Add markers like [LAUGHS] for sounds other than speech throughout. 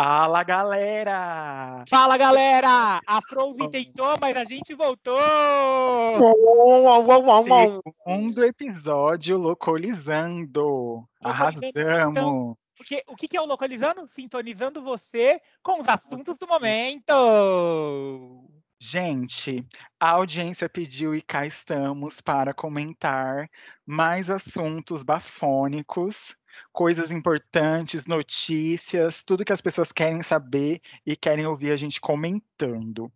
Fala, galera! Fala, galera! A Frozen tentou, mas a gente voltou! Segundo episódio Localizando. Arrasamos! Porque o que é o Localizando? Sintonizando você com os assuntos do momento! Gente, a audiência pediu e cá estamos para comentar mais assuntos bafônicos coisas importantes, notícias, tudo que as pessoas querem saber e querem ouvir a gente comentando.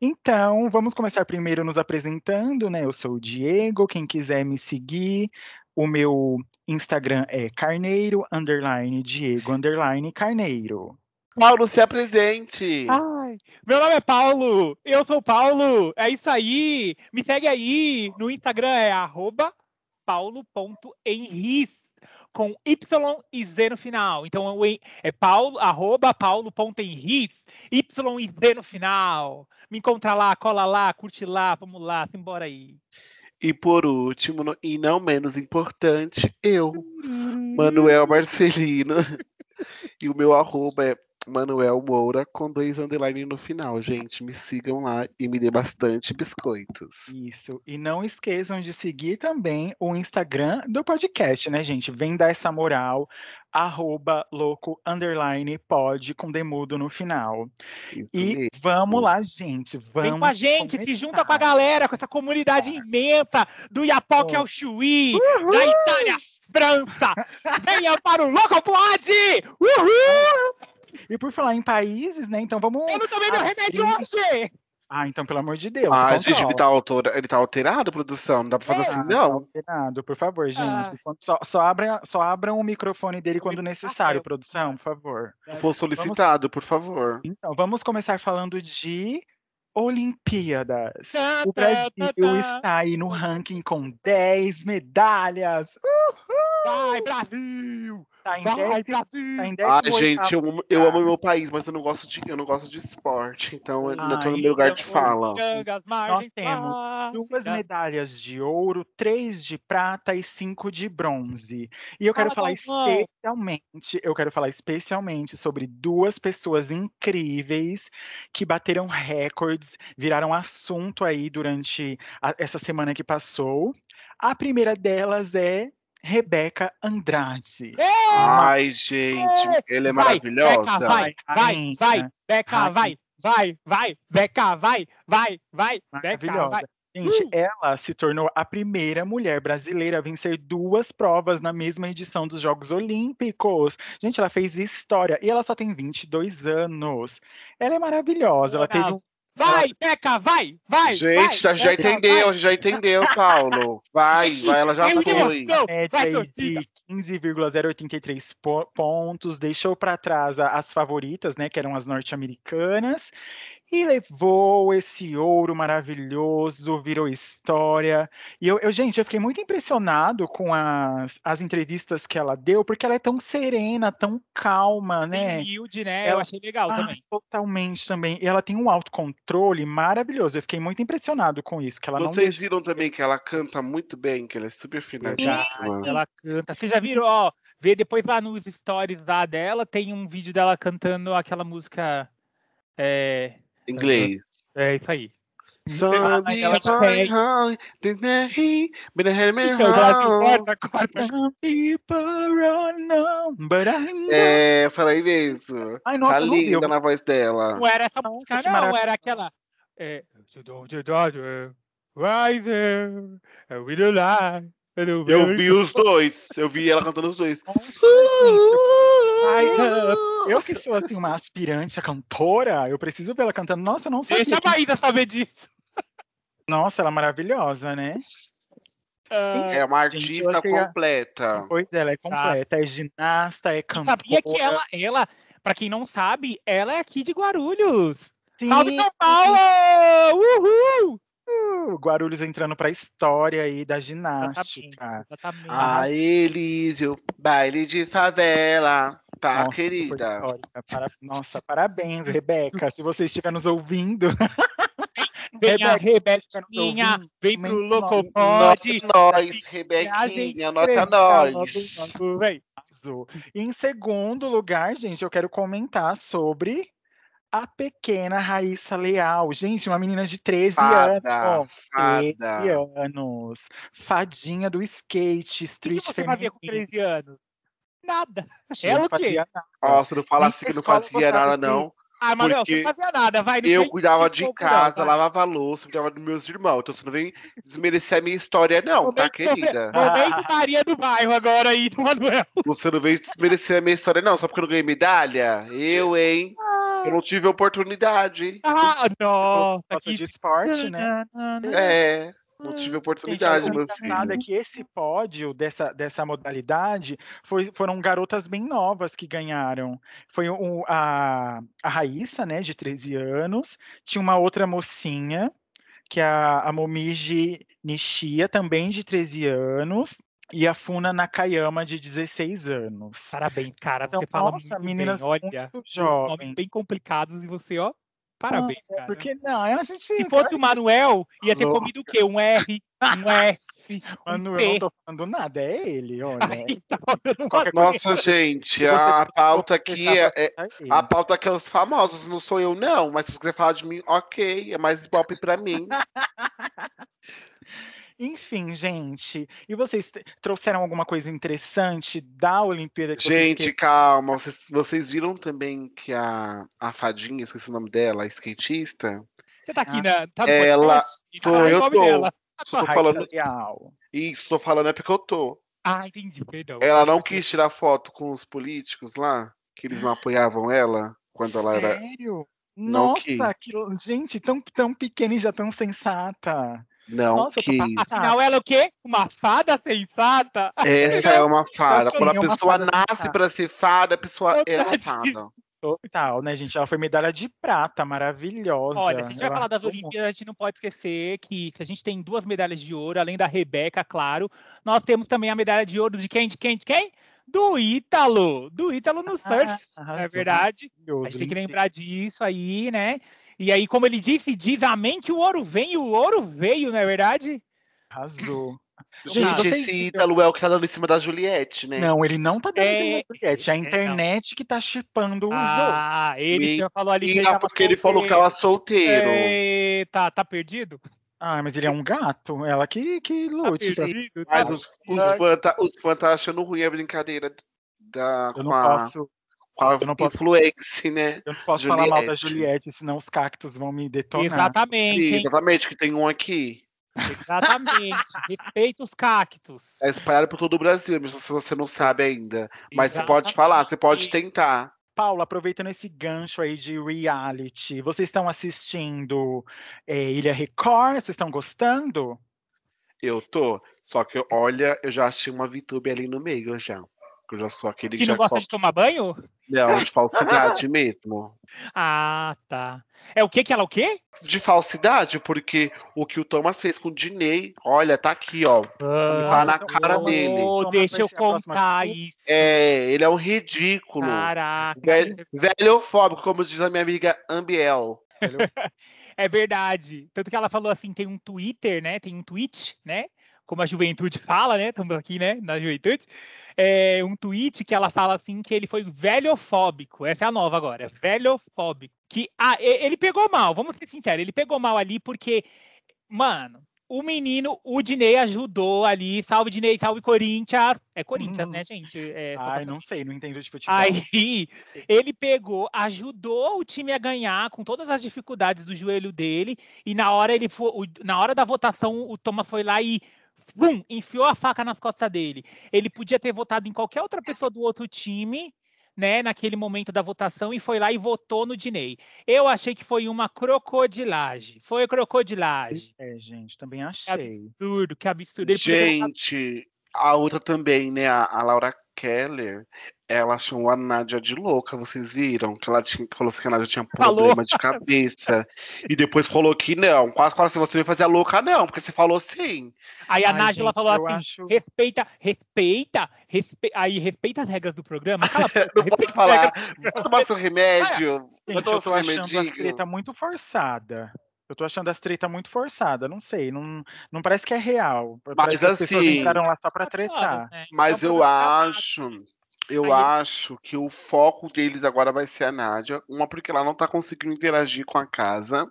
Então, vamos começar primeiro nos apresentando, né? Eu sou o Diego, quem quiser me seguir, o meu Instagram é carneiro, underline, Diego, underline, carneiro. Paulo, se apresente! Ai, meu nome é Paulo, eu sou Paulo, é isso aí, me segue aí, no Instagram é arroba paulo.henris com Y e Z no final. Então é paulo, arroba paulo.henriques, Y e Z no final. Me encontra lá, cola lá, curte lá, vamos lá, simbora aí. E por último, e não menos importante, eu, Manuel Marcelino. [LAUGHS] e o meu arroba é Manuel Moura com dois underline no final, gente. Me sigam lá e me dê bastante biscoitos. Isso. E não esqueçam de seguir também o Instagram do podcast, né, gente? Vem dar essa moral. Arroba louco underline pode com demudo no final. Isso e mesmo. vamos lá, gente. Vamos Vem com a gente, começar. se junta com a galera, com essa comunidade imensa do Iapoque oh. ao Chuí, da Itália, França. Venha para o Louco Pode! Uhul! E por falar em países, né? Então vamos. Eu não tomei meu remédio hoje! Ah, então, pelo amor de Deus. Ah, gente, ele tá, ele tá alterado, produção. Não dá pra fazer é, assim, não. Tá alterado, por favor, gente. Ah. Só, só, abram, só abram o microfone dele quando necessário, produção, por favor. For solicitado, vamos... por favor. Então, vamos começar falando de Olimpíadas. O Brasil está aí no ranking com 10 medalhas. Uhul! Vai, Brasil! Tá em Vai, Brasil! Tá em ah, gente, eu, eu amo meu país, mas eu não gosto de, eu não gosto de esporte, então eu não tô no meu lugar de fala. Nós temos duas medalhas de ouro, três de prata e cinco de bronze. E eu quero falar especialmente, eu quero falar especialmente sobre duas pessoas incríveis que bateram recordes, viraram assunto aí durante a, essa semana que passou. A primeira delas é Rebeca Andrade. Ai, gente, ele é vai, maravilhosa. Beca, vai, vai, vai, Beca, vai, vai, vai, Beca, vai, vai, vai, Beca, vai. Gente, uh! ela se tornou a primeira mulher brasileira a vencer duas provas na mesma edição dos Jogos Olímpicos. Gente, ela fez história e ela só tem 22 anos. Ela é maravilhosa. Ela teve um Vai, Beca, vai, vai. Gente, vai, já, já Beca, entendeu, vai. já entendeu, Paulo. Vai, vai, ela já foi. Vai, torcida. 15,083 pontos, deixou para trás as favoritas, né, que eram as norte-americanas, e levou esse ouro maravilhoso, virou história. E eu, eu, gente, eu fiquei muito impressionado com as, as entrevistas que ela deu, porque ela é tão serena, tão calma, né? Humilde, né? Ela, eu achei legal ah, também. Totalmente também. E ela tem um autocontrole maravilhoso. Eu fiquei muito impressionado com isso. Que ela Vocês não deixa... viram também que ela canta muito bem, que ela é super finadíssima. Ela canta. Você já viram, ó, vê depois lá nos stories lá dela, tem um vídeo dela cantando aquela música. É, Inglês. É isso aí. Sabe, ela tem... É, falei mesmo. Ai, nossa, tá linda na voz dela. Não era essa música, não, era aquela. É, Riser, we don't lie. Eu vi os [LAUGHS] dois. Eu vi ela cantando os dois. Ai, eu que sou assim uma aspirante a cantora, eu preciso ver ela cantando. Nossa, não sei. Deixa a Maída saber disso. Nossa, ela é maravilhosa, né? é uma artista completa. Pois é, ela é completa, é ginasta, é cantora. sabia que ela, ela, para quem não sabe, ela é aqui de Guarulhos. Sim. Salve São Paulo! Uhul! Uh, Guarulhos entrando para a história aí da ginástica. Exatamente. exatamente. A Elísio, baile de favela. Tá, Nossa, querida. Para... Nossa, parabéns, Rebeca. Se você estiver nos ouvindo. [LAUGHS] Vem a Rebeca, Rebequinha, ouvindo? vem pro Locopod. Nota nós, Rebequinha, nota cresce, nós. Em segundo lugar, gente, eu quero comentar sobre a pequena Raíssa Leal. Gente, uma menina de 13 Fada, anos. 13 fada. anos. Fadinha do skate, O que street que você fazia com feminino. 13 anos? Nada. Gente, Ela o quê? se não falasse Nem que não fazia nada, assim. não. Ah, Manuel, você não fazia nada, vai. não Eu cuidava de não, casa, vai. lavava a louça, cuidava dos meus irmãos. Então você não vem desmerecer a minha história, não, tá, querida? Momento Maria do bairro agora aí do [LAUGHS] Manuel. Você não vem desmerecer a minha história, não, só porque eu não ganhei medalha? Eu, hein? Eu não tive oportunidade. Ah, nossa, Gosta que... de esporte, né? [LAUGHS] É, não tive Gente, oportunidade, o meu engraçado é que esse pódio dessa, dessa modalidade foi- foram garotas bem novas que ganharam. Foi o, a, a Raíssa, né, de 13 anos, tinha uma outra mocinha, que é a, a Momiji Nishia, também de 13 anos, e a Funa Nakayama, de 16 anos. Parabéns, cara. Então, Você fala nossa, muito meninas bem. Olha, muito os nomes jovens. bem complicados e você, ó, parabéns, é cara. Porque não, a gente. Se fosse o Manuel, ia ter Louco. comido o quê? Um R, um [LAUGHS] S, um Manuel, P. não tô falando nada, é ele, olha. [LAUGHS] Qualquer uma Nossa, gente, a pauta aqui é, é- A pauta aqui é os famosos, não sou eu, não. Mas se você quiser falar de mim, ok. É mais pop pra mim. [LAUGHS] Enfim, gente. E vocês trouxeram alguma coisa interessante da Olimpíada que Gente, calma. Vocês, vocês viram também que a, a fadinha, esqueci o nome dela, a skatista? Você tá aqui na. Tá no Ela- podcast? E tô, o eu nome tô. dela. [LAUGHS] Falando. Isso, tô falando é porque eu tô. Ah, entendi, perdão. Ela não quis tirar foto com os políticos lá, que eles não apoiavam ela quando ela era. Sério? Nossa, que... gente, tão, tão pequena e já tão sensata. Não Nossa, quis. Afinal, ela é o quê? Uma fada sensata? Essa é uma fada. Quando é a uma pessoa nasce pra ser fada, a pessoa é uma fada. Total, né, gente? Ela foi medalha de prata, maravilhosa. Olha, se a gente vai Ela falar das. Olimpíadas, a gente não pode esquecer que se a gente tem duas medalhas de ouro, além da Rebeca, claro, nós temos também a medalha de ouro de quem? De quem? De quem? Do Ítalo! Do Ítalo no surf, Ah, não é arrasou, verdade? A gente tem que lembrar disso aí, né? E aí, como ele disse, diz amém que o ouro vem, e o ouro veio, não é verdade? Arrasou. Gente, esse Ítalo é o que tá dando em cima da Juliette, né? Não, ele não tá dando É, em cima do Juliette, é a é, internet que tá chipando os dois. Ah, ele Me- falou ali que ele tava porque ele falou que tava solteiro. Eita, tá perdido? Ah, mas ele é um gato, ela que, que Tá lute. pra- perdido? Mas tá os, os fãs tá, os fãs tá achando ruim a brincadeira da, Eu com, não a, posso, com a eu não posso- influência, né? eu não posso falar mal da Juliette. Juliette, senão os cactos vão me detonar. Exatamente, Sim, hein? exatamente, que tem um aqui. Exatamente. [LAUGHS] Respeita os cactos. É espalhado por todo o Brasil, mesmo se você não sabe ainda. Mas você pode falar, você pode tentar. Paula, aproveitando esse gancho aí de reality, vocês estão assistindo é, Ilha Record? Vocês estão gostando? Eu tô. Só que, olha, eu já achei uma VTube ali no meio já. Eu já sou aquele Que já não gosta de tomar banho? Não, de [LAUGHS] falsidade mesmo. Ah, tá. É o que que ela o quê? De falsidade, porque o que o Thomas fez com o Diney, olha, tá aqui, ó. Ah, na cara oh, dele. Deixa eu contar isso. É, ele é um ridículo. Caraca. Velho, velhofóbico, como diz a minha amiga Ambiel. [LAUGHS] É verdade. Tanto que ela falou assim, tem um Twitter, né? Tem um tweet, né? Como a juventude [LAUGHS] fala, né? Estamos aqui, né? Na juventude. É um tweet que ela fala assim que ele foi velhofóbico. Essa é a nova agora. Velhofóbico. Que ah, ele pegou mal, vamos ser sinceros, ele pegou mal ali porque, mano, o menino, o Dinei ajudou ali. Salve, Dinei, salve Corinthians. É Corinthians, Uhum. né, gente? É, Ai, não sei, não entendo de futebol. Aí ele pegou, ajudou o time a ganhar com todas as dificuldades do joelho dele. E na hora ele foi, na hora da votação, o Thomas foi lá e bum, enfiou a faca nas costas dele. Ele podia ter votado em qualquer outra pessoa do outro time, né, naquele momento da votação e foi lá e votou no Dinei. Eu achei que foi uma crocodilagem. Foi crocodilagem. É, gente, também Que achei. absurdo, que absurdo. Ele Gente, a outra também, né? A, a Laura Keller, ela chamou a Nádia de louca, vocês viram? Que ela tinha, falou assim que a Nádia tinha Falou. problema de cabeça. e depois falou que não. Quase falou assim, você não fazia louca, não, porque você falou sim. Aí a Ai, gente, falou assim: acho- respeita, respeita, respe... aí respeita as regras do programa. Cala [LAUGHS] Não regras falar. Vai tomar seu remédio. Vai Gente, tomar eu seu remedinho. treta muito forçada. Eu tô achando as treta muito forçada, não sei, não, não parece que é real. Mas Parece que assim- entraram lá só tretar. horas, né? Mas É um eu acho, eu Aí acho que o foco deles agora vai ser a Nádia. Uma porque ela não tá conseguindo interagir com a casa,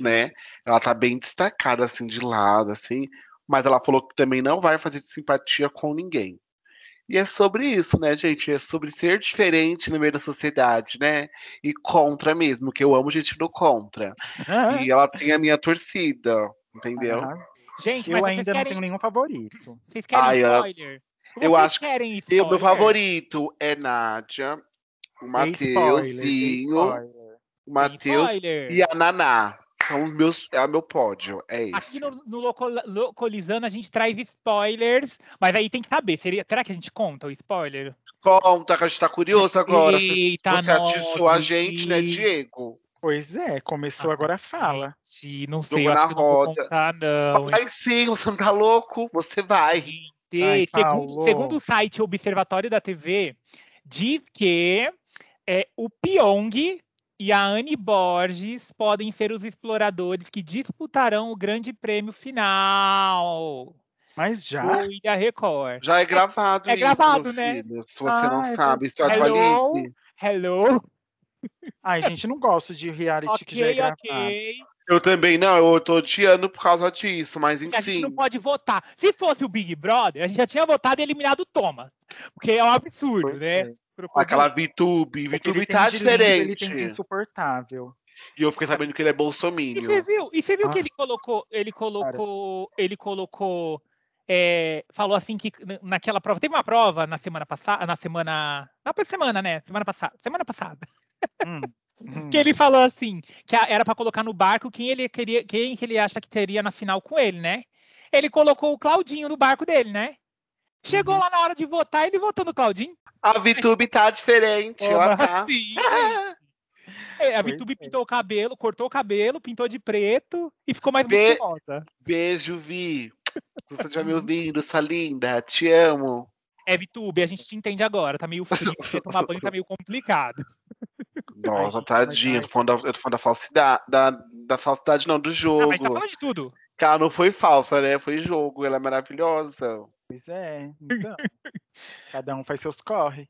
né? Ela tá bem destacada assim de lado, assim. Mas ela falou que também não vai fazer simpatia com ninguém. E é sobre isso, né, gente? É sobre ser diferente no meio da sociedade, né? E contra mesmo, que eu amo gente do contra. E ela tem a minha torcida, entendeu? aham. Gente, mas Eu vocês ainda não querem, tenho nenhum favorito. vocês querem Ai, eu- spoiler? eu Vocês acho querem E o spoiler? meu favorito é Nádia, o spoiler, Mateuzinho, spoiler. o Matheus spoiler? e a Naná. São os meus, é o meu pódio, é isso. Aqui no, no Loco- Localizando a gente traz spoilers, mas aí tem que saber, seria, será que a gente conta o spoiler? Conta, que a gente tá curioso agora. Eita, você atiçou a gente, né. Diego? Pois é, começou agora a fala. Gente, não sei, Jogo eu acho que não vou contar, não. Vai sim, você não tá louco? Você vai. Gente, Ai, segundo, segundo o site Observatório da TV, diz que é, o Pyong e a Anne Borges podem ser os exploradores que disputarão o grande prêmio final Mas já? do Ilha Record. Já é gravado é isso, gravado, né? filho. Se você Ah, não é sabe, isso Hello? atualize. Hello? Ai, gente, não gosto de reality que já é Ok, gravado. ok. Eu também não, eu tô odiando por causa disso, mas E A gente enfim. não pode votar. Se fosse o Big Brother, a gente já tinha votado e eliminado o Thomas. Porque é um absurdo, Pois né? é. Aquela VTube, que VTube tá lindo, Ele tem diferente. insuportável. E eu fiquei sabendo que ele é E você bolsominion. viu? E você viu que Ah. ele colocou, ele colocou, ele colocou, é, falou assim que naquela prova, teve uma prova na semana passada, na semana, na semana, né? Semana passada, semana passada, Hum, [LAUGHS] hum. que ele falou assim, que era para colocar no barco quem ele queria, quem que ele acha que teria na final com ele, né? Ele colocou o Claudinho no barco dele, né? Chegou Uhum. lá na hora de votar, ele votou no Claudinho. A VTube tá diferente, Como ela tá. [LAUGHS] assim, gente? É, a Vitube é. pintou o cabelo, cortou o cabelo, pintou de preto e ficou mais Be- musculosa. Beijo, Vi. Se você estiver me ouvindo, sua linda, te amo. É, Vitube, a gente te entende agora. Tá meio frio, porque [LAUGHS] tomar banho tá meio complicado. Nossa, tadinha, eu tô falando da, eu tô falando da falsidade, da, da falsidade não, do Ah, jogo. mas tá falando de tudo. Ela não foi falsa, né? Foi jogo, ela é maravilhosa. Pois é, então. [LAUGHS] Cada um faz seus corre.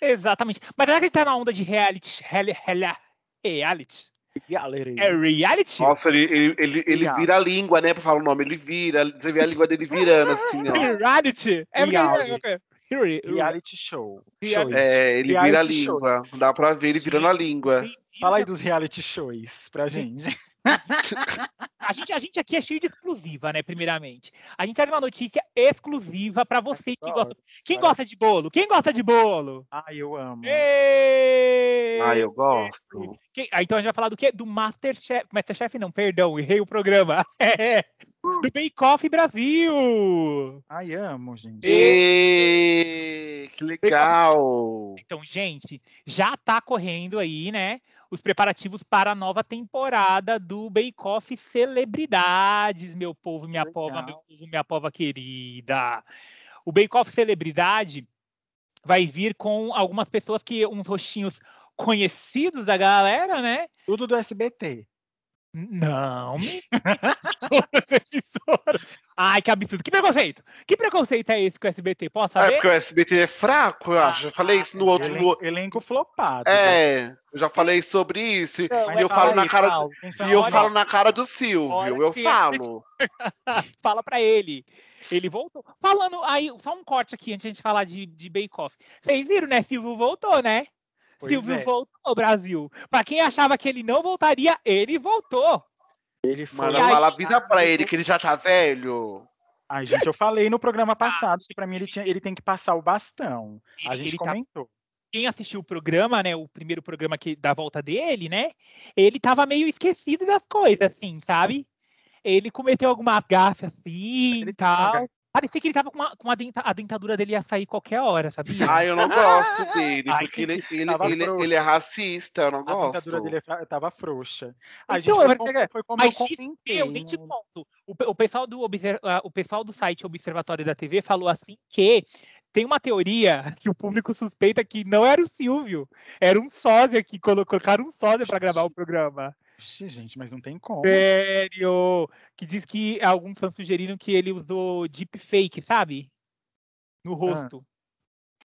Exatamente. Mas será que a gente tá na onda de reality? Reali- reali- Reality? Galera. É reality? Nossa, ele, ele, ele, ele vira a língua, né? Pra falar o nome, ele vira, você vê a língua dele virando, assim, ó. Reality? É porque- Reality. Re- Reality show. Reality. Shows. É, ele vira a Reality língua. Dá pra ver ele virando a língua. Fala aí dos reality shows pra gente. [LAUGHS] [LAUGHS] A gente, a gente aqui é cheio de exclusiva, né? Primeiramente. A gente traz uma notícia exclusiva pra você que gosta. Quem gosta de bolo? Quem gosta de bolo? Ai, eu amo. Ê! Ah, eu gosto. Quem- ah, então a gente vai falar do quê? Do Masterchef. Masterchef não, perdão, errei o programa. [LAUGHS] É, do Bake Off Brasil. Ai, amo, gente. Ê, que legal! Então, gente, já tá correndo aí, né? Os preparativos para a nova temporada do Bake Off Celebridades, meu povo, minha pova, meu Legal. povo, minha pova querida. O Bake Off Celebridade vai vir com algumas pessoas que, uns rostinhos conhecidos da galera, né? Tudo do SBT. Não, emissoras. Ai, que absurdo. Que preconceito. Que preconceito é esse com o SBT? Posso é saber? porque o SBT é fraco, eu acho. Já falei isso no outro. Elen- Elenco flopado. né? É, eu já falei sobre isso. Não, e é eu falo fala na aí, cara. Paulo, então, E eu falo na cara do Silvio, eu falo. [LAUGHS] Fala pra ele. Ele voltou. Falando aí, só um corte aqui antes de a gente falar de, de Bake Off. Vocês viram, né? Silvio voltou, né? Pois Silvio é. voltou, Brasil. Pra quem achava que ele não voltaria, ele voltou. Ele foi. Mano, aí- fala a vida pra ele que ele já tá velho. Ai, gente, eu falei no programa passado que pra mim ele, tinha, ele tem que passar o bastão. A gente ele tá- comentou. quem assistiu o programa, né? O primeiro programa que, da volta dele, né? Ele tava meio esquecido das coisas, assim, sabe? Ele cometeu alguma gafe assim e tal. Parecia que ele tava com, uma, com a, denta- a dentadura dele ia sair qualquer hora, sabia? Ai, eu não gosto dele, Ai, porque ele, gente, ele, ele, ele é racista, eu não A gosto. dentadura dele é tava frouxa. A Então, gente foi, é- como, foi como Mas eu XP, eu nem te conto. O, o pessoal do, ah, o pessoal do site Observatório da TV falou assim que tem uma teoria [LAUGHS] que o público suspeita que não era o Silvio, era um sósia que colo- colocaram um sósia para gravar o programa. Oxi, gente, mas não tem como. Sério! Que diz que alguns estão sugerindo que ele usou deepfake, sabe? No rosto.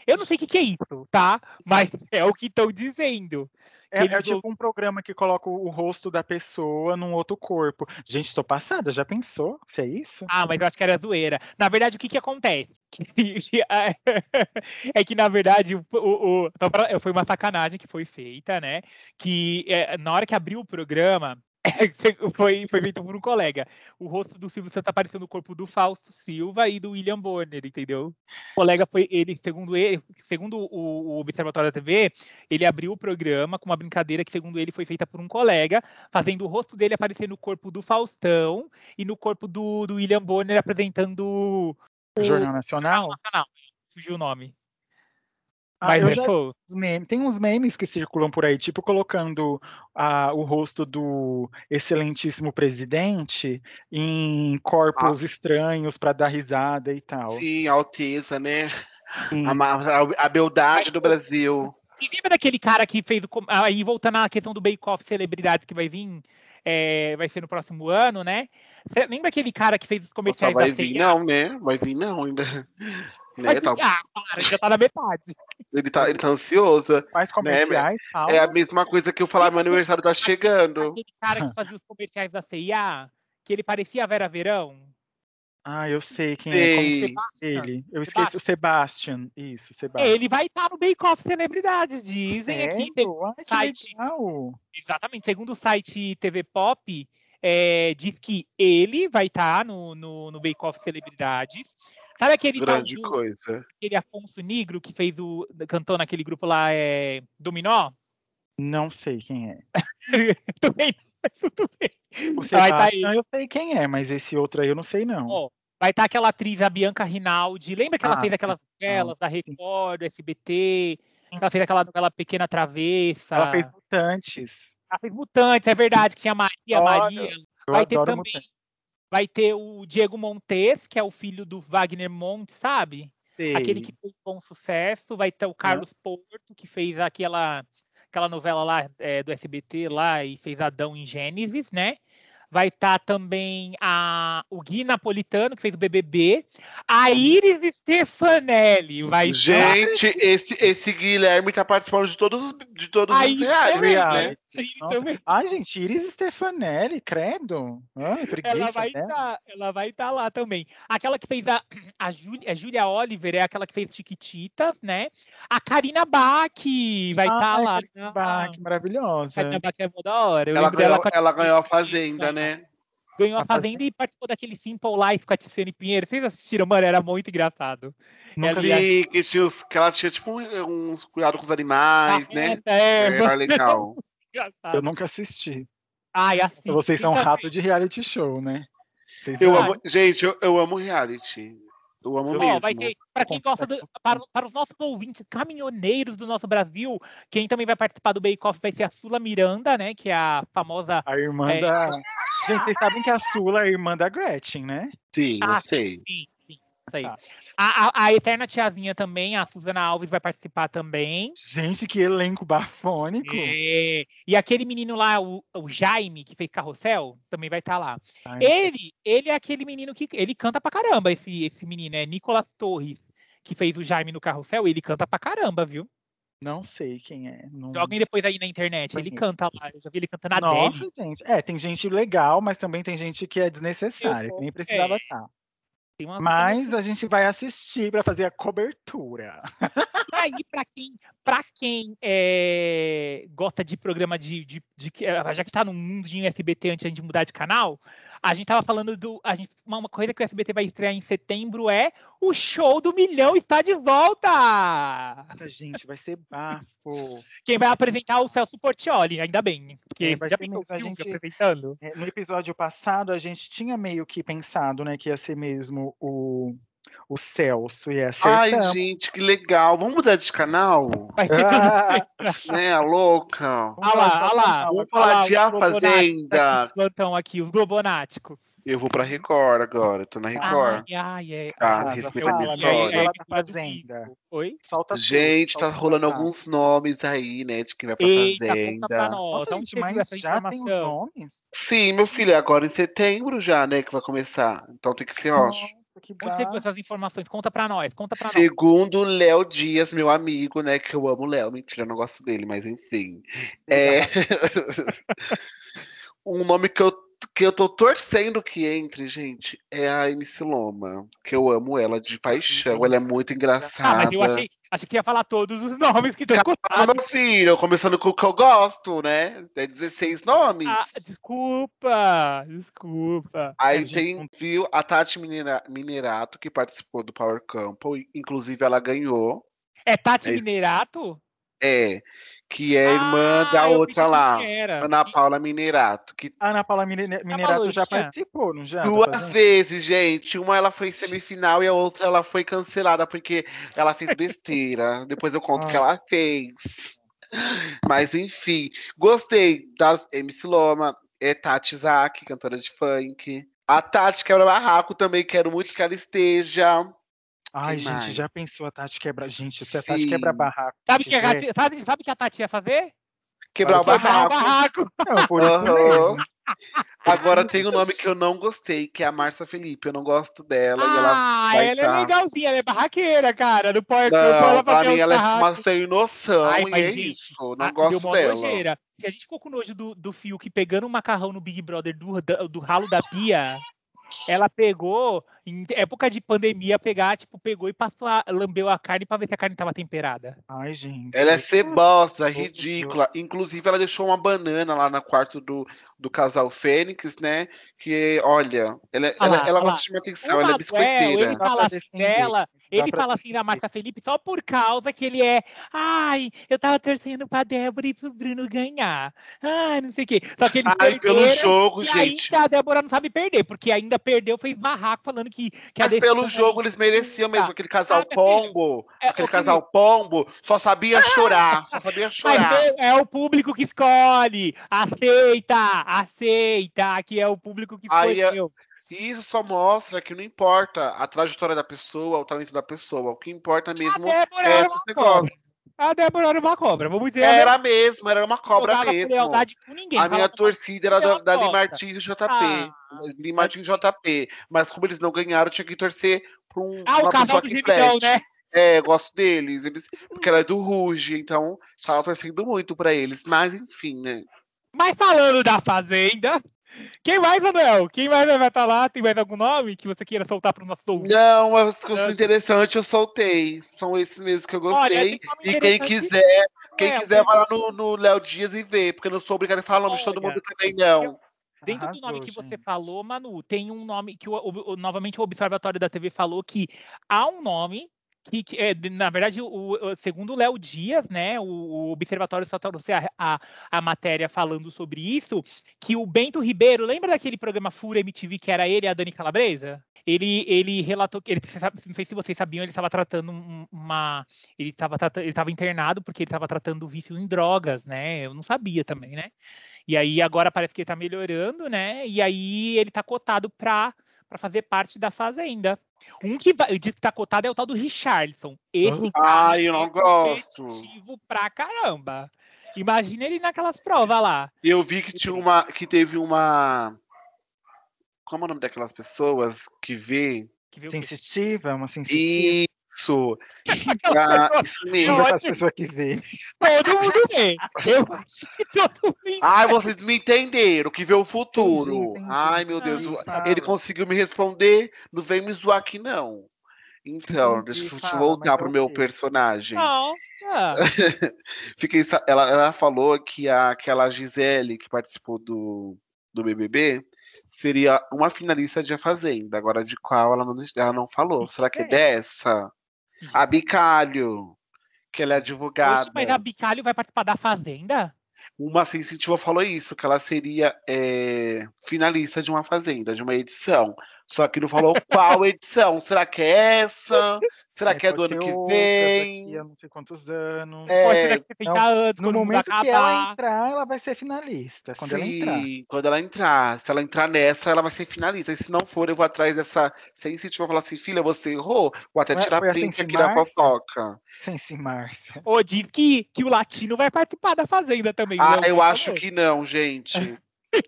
Eu não sei o que, que é isso, tá? Mas é o que estão dizendo. É, é tipo um programa que coloca o rosto da pessoa num outro corpo. Gente, tô passada, já pensou se é isso? Ah, mas eu acho que era zoeira. Na verdade, o que que acontece? [LAUGHS] é que, na verdade, o, o- o- então, foi uma sacanagem que foi feita, né? Que é, na hora que abriu o programa, [LAUGHS] foi, foi feito por um colega. O rosto do Silvio Santos apareceu no corpo do Fausto Silva e do William Bonner, entendeu? O colega foi ele, segundo ele, segundo o, o Observatório da TV, ele abriu o programa com uma brincadeira que, segundo ele, foi feita por um colega, fazendo o rosto dele aparecer no corpo do Faustão e no corpo do, do William Bonner apresentando O Jornal Nacional? Nacional. Fugiu o nome. Ah, Mas eu é já memes- tem uns memes que circulam por aí, tipo colocando ah, o rosto do excelentíssimo presidente em corpos estranhos para dar risada e tal. Sim, a alteza, né? Sim. A, a, a beldade do Brasil. E lembra daquele cara que fez o. Aí voltando à questão do Bake Off Celebridades que vai vir, é, vai ser no próximo ano, né? Lembra aquele cara que fez os comerciais vai da vir, CIA? não, né? Vai vir, não, ainda. Né? Tá- Ah, para, já tá na metade. ele, tá, ele tá ansioso. Faz comerciais, fala. É a mesma coisa que eu falar, meu aniversário tá chegando. Aquele cara que fazia os comerciais da CIA, que ele parecia a Vera Verão. Ah, eu sei quem é. Como. Sebastian. ele? Eu esqueci o Sebastian. Isso, Sebastian. Ele vai estar no Bake Off Celebridades, dizem aqui. Sério? Ai, que site. legal. Exatamente, segundo o site TV Pop, é, diz que ele vai estar no, no, no Bake Off Celebridades. Sabe aquele tal Grande do, coisa. aquele Afonso Negro que fez o. cantou naquele grupo lá, é, Dominó? Não sei quem é. Também, mas [LAUGHS] tudo bem. O Vai tá Sebastian aí. eu sei quem é, mas esse outro aí eu não sei não. Ó, vai estar aquela atriz, a Bianca Rinaldi. Lembra que ela Ah, fez aquelas novelas da. Record, do SBT? Ela fez aquela novela Pequena Travessa. Ela fez Mutantes. Ela fez Mutantes, é verdade, que tinha a Maria, Adoro. Maria. Vai ter também. Mutantes. Vai ter o Diego Montes, que é o filho do Wagner Montes, sabe? Aquele que fez bom sucesso. Vai ter o Carlos Porto, que fez aquela, aquela novela lá é, do SBT lá e fez Adão em Gênesis, né? Vai estar também a, o Gui Napolitano, que fez o BBB. A Iris Stefanelli vai estar. Gente, esse, esse Guilherme tá participando de todos, os- de todos Aí os reais, né? Né? Também. [LAUGHS] Ai, gente, Iris Stefanelli, credo. Ai, preguiça Ela vai estar, ela vai estar lá também. Aquela que fez a, a Júlia, a Júlia Oliver é aquela que fez Chiquititas, né? A Karina Bach vai estar Ai, lá. Karina Bach, que maravilhosa. Karina Bach é mó da hora. Eu Ela ganhou, ela ganhou a Pinheiro, Fazenda, né? Ganhou a A Fazenda. Fazenda e participou daquele Simple Life com a Tiziane Pinheiro. Vocês assistiram, mano? Era muito engraçado. Nunca vi. que, tinha os, que ela tinha tipo uns cuidados com os animais, A né? festa, é, Era mano, legal. Engraçado. Eu nunca assisti. Ai, assim. Vocês são rato de reality show, né? Vocês Eu sabem. amo, gente, eu, eu amo reality. Eu amo Eu- mesmo. Ó, vai ter, para quem gosta do, para, para os nossos ouvintes caminhoneiros do nosso Brasil, quem também vai participar do Bake Off vai ser a Sula Miranda, né? Que é a famosa. A irmã É. da. Gente, vocês sabem que a Sula é a irmã da Gretchen, né? Sim, eu Ah, sei. Sim, sim, isso aí. Tá. A, a, a eterna tiazinha também, a Suzana Alves, vai participar também. Gente, que elenco bafônico. É, E aquele menino lá, o, o Jaime, que fez Carrossel, também vai estar lá. Ai, Ele, ele é aquele menino que. Ele canta pra caramba, esse, esse menino, é Nicolas Torres, que fez o Jaime no Carrossel, ele canta pra caramba, viu? Não sei quem é. Não... Joguem depois aí na internet. Ele canta lá. Eu já vi ele cantando a Nossa, Adele. gente. É, tem gente legal, mas também tem gente que é desnecessária, que nem precisava é. estar. Tem uma Mas a gente vai assistir para fazer a cobertura. E [LAUGHS] aí, pra quem, pra quem é, gosta de programa de, de, de eh, Já que está no mundo de SBT antes de a gente mudar de canal, a gente tava falando do. A gente, uma coisa que o SBT vai estrear em setembro é o show do milhão está de volta! Nossa, gente, vai ser bafo. Quem vai apresentar é o Celso Portioli, ainda bem. Porque É, vai já pensou a gente- apresentando? É, No episódio passado, a gente tinha meio que pensado, né, que ia ser mesmo o, o Celso e Ai, acertamos. gente, que legal. Vamos mudar de canal? Vai ser tudo Ah. Né, a louca? Ah lá, ah lá. Vamos Ah falar lá, de A Fazenda. aqui, Plantão aqui, os globonáticos. Eu vou pra Record agora, tô na Record. Ai, ai, é. Ah, ai, respeita a história. é, é, Fazenda. Oi? Solta tudo, Gente, tá solta rolando alguns nomes aí, né? De quem vai pra Eita, conta Fazenda. pra nós. Nossa, gente, mas essa já tem os nomes? Sim, meu filho, é agora em setembro já, né? Que vai começar. Então tem que ser, ó. Onde você viu essas informações? Conta pra nós, conta pra nós. Segundo o Léo Dias, meu amigo, né? Que eu amo o Léo. Mentira, eu não gosto dele, mas enfim. É. [LAUGHS] um nome que eu, que eu tô torcendo que entre, gente, é a MC Loma. Que eu amo ela de paixão. Ela é muito Ah, engraçada. mas eu achei, achei que ia falar todos os nomes que estão Ah, contados. meu filho, começando com o que eu gosto, né? Tem 16 nomes. Ah, desculpa, desculpa. Aí É, gente, tem, viu, a Tati Minera- Minerato, que participou do Power Couple, inclusive ela ganhou. É Tati É- Minerato? É, que é irmã Ah, da outra lá, que. Ana Que- Paula Minerato, que A Ana Paula Mine- Minerato já participou, não já? da duas Fazenda? vezes, gente. Uma ela foi semifinal e a outra ela foi cancelada porque ela fez besteira. Depois eu conto o que Ah. ela fez. Mas enfim, gostei das MC Loma, é Tati Zaki, cantora de funk. A Tati Quebra Barraco também, quero muito que ela esteja. Ai, Quem gente, mais? já pensou a Tati quebra. Gente, se a Tati Sim. quebra barraco. Sabe o que, a Tati- sabe, sabe o que a Tati ia fazer? Quebrar o Quebrar o Quebrar o barraco. barraco. Não, por isso Aham. mesmo. Agora tem um nome que eu não gostei, que é a Márcia Felipe. Eu não gosto dela. e ela Ah, vai ela é tá. legalzinha, ela é barraqueira, cara. No Power Não, ela pra mim ela é uma sem noção Ai, e mas, é gente, isso. Não ah, gosto deu uma dela. nojeira. Se a gente ficou com nojo do, do Fiuk pegando um macarrão no Big Brother do, da- do ralo da pia, ela pegou, em época de pandemia, pegar, tipo, pegou e passou a, lambeu a carne pra ver se a carne tava temperada. Ai, gente. Ela é cebosa, Todo ridícula. Inclusive, ela deixou uma banana lá no quarto do, do casal Fênix, né? Que, olha, ela, Ah ela, lá, ela ah lá. gosta de chamar atenção, O ela é biscoiteira. ele Dá fala assim dela, ele fala assim da. Márcia Felipe só por causa que ele é. Ai, eu tava torcendo pra Débora e pro Bruno ganhar. Ai, não sei o quê. Só que eles Ai, pelo jogo, e gente. ainda a Débora não sabe perder, porque ainda perdeu, fez barraco falando que, que Mas pelo jogo eles mereciam mesmo. injusta. Aquele casal Ah, pombo. é, aquele casal pombo só sabia chorar. Só sabia Mas chorar. meu, é o público que escolhe. Aceita, aceita, que é o público que Aí, é- escolheu. E isso só mostra que não importa a trajetória da pessoa, o talento da pessoa. O que importa mesmo é esse negócio. A Débora era uma cobra, vamos dizer. a Era mesmo, era uma cobra mesmo. lealdade com ninguém. A minha torcida era da, da Lee gosta. Martins e JP. Ah, Lee Martins e JP. Mas como eles não ganharam, tinha que torcer pra um, Ah, o pessoa do gemidão, né? É, gosto deles. Eles, porque ela é do Ruge, então tava torcendo muito pra eles. Mas enfim, né? Mas falando da Fazenda, quem mais, Manuel? Quem mais vai estar lá? Tem mais algum nome que você queira soltar para o nosso ouvinte? Não, mas que eu sou Não. interessante, eu soltei. São esses mesmos que eu Olha, gostei. nome e quem quiser, quem Manuel, quiser vai lá no no Léo Dias e ver, porque eu não sou obrigado a falar o nome de todo Olha, mundo também, não. Dentro do nome Arrasou, que você gente. falou, Manu, tem um nome que o, o- o- novamente o Observatório da TV falou que há um nome que, que é, na verdade, o, segundo o Léo Dias, né, o, o Observatório só trouxe a, a, a matéria falando sobre isso, que o Bento Ribeiro, lembra daquele programa Fura MTV que era ele e a Dani Calabresa? Ele, ele relatou que ele, não sei se vocês sabiam, ele estava tratando um- uma, ele estava ele estava internado porque ele estava tratando vício em drogas, né? Eu não sabia também, né? E aí agora parece que ele tá melhorando, né? E aí ele tá cotado pra, pra fazer parte da Fazenda. Um que vai, diz que tá cotado é o tal do Richardson. Esse cara Ai, eu não é gosto. competitivo pra caramba. Imagina ele naquelas provas lá. Eu vi que tinha uma. que teve uma. Como é o nome daquelas pessoas que vê? Que? Sensitiva, uma sensitiva. Isso! Ah, pessoa- isso mesmo. é as pessoas que vê. Todo mundo vê. Eu [LAUGHS] acho que todo mundo Ai, vocês me entenderam, que vê o futuro. Entendi, entendi. Ai, meu Deus. Ai. Ele conseguiu me responder, não vem me zoar aqui, não. Então, Entendi, deixa eu fala, voltar pro é meu personagem. Nossa! [LAUGHS] Fiquei, ela, ela falou que a, aquela Gisele que participou do, do BBB seria uma finalista de A Fazenda. Agora, de qual ela não, ela não falou. Será que É. dessa? A Bicalho, que ela é advogada. Oxe, mas a Bicalho vai participar da Fazenda? Uma sensitiva falou isso, que ela seria é, finalista de uma Fazenda, de uma edição. Só que não falou qual [LAUGHS] edição. Será que é essa? Será É, que é do ano que outra vem? Daqui a não sei quantos anos. É, Pode ser daqui a 30 não, anos, No momento que ela entrar, ela vai ser finalista. Quando ela entrar. Sim, quando ela entrar. Se ela entrar nessa, ela vai ser finalista. E se não for, eu vou atrás dessa Sense vou falar assim, filha, você errou. Vou até Ué, tirar a print aqui da fofoca. Sem se Márcia. Ô, diz que, que o latino vai participar da Fazenda também. Ah, eu acho falou. que não, gente.